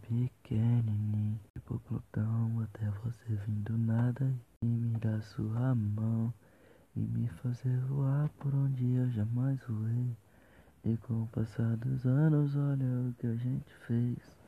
pequenininho Tipo Plutão até você vir do nada E me dar sua mão E me fazer voar por onde eu jamais voei. E com o passar dos anos olha o que a gente fez.